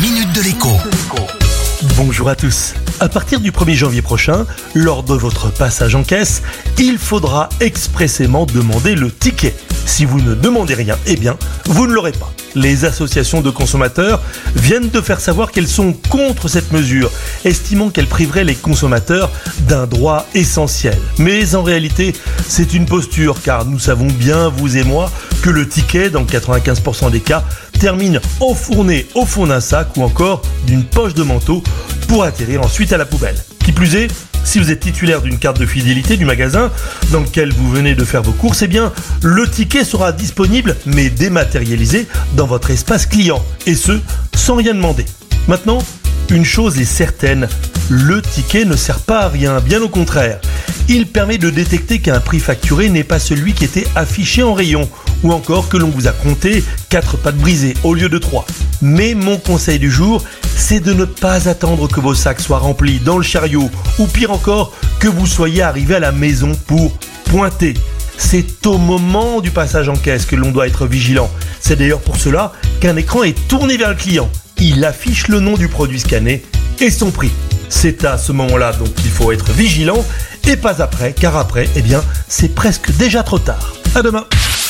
minute de l'écho. Bonjour à tous. À partir du 1er janvier prochain, lors de votre passage en caisse, il faudra expressément demander le ticket. Si vous ne demandez rien, eh bien, vous ne l'aurez pas. Les associations de consommateurs viennent de faire savoir qu'elles sont contre cette mesure, estimant qu'elle priverait les consommateurs d'un droit essentiel. Mais en réalité, c'est une posture, car nous savons bien, vous et moi, que le ticket, dans 95% des cas, termine enfourné au fond d'un sac ou encore d'une poche de manteau pour atterrir ensuite à la poubelle. Qui plus est, si vous êtes titulaire d'une carte de fidélité du magasin dans lequel vous venez de faire vos courses, eh bien, le ticket sera disponible mais dématérialisé dans votre espace client et ce, sans rien demander. Maintenant, une chose est certaine, le ticket ne sert pas à rien, bien au contraire. Il permet de détecter qu'un prix facturé n'est pas celui qui était affiché en rayon ou encore que l'on vous a compté 4 pattes brisées au lieu de 3. Mais mon conseil du jour, c'est de ne pas attendre que vos sacs soient remplis dans le chariot ou pire encore que vous soyez arrivé à la maison pour pointer. C'est au moment du passage en caisse que l'on doit être vigilant. C'est d'ailleurs pour cela qu'un écran est tourné vers le client. Il affiche le nom du produit scanné et son prix. C'est à ce moment-là donc qu'il faut être vigilant et pas après, car après, eh bien, c'est presque déjà trop tard. À demain.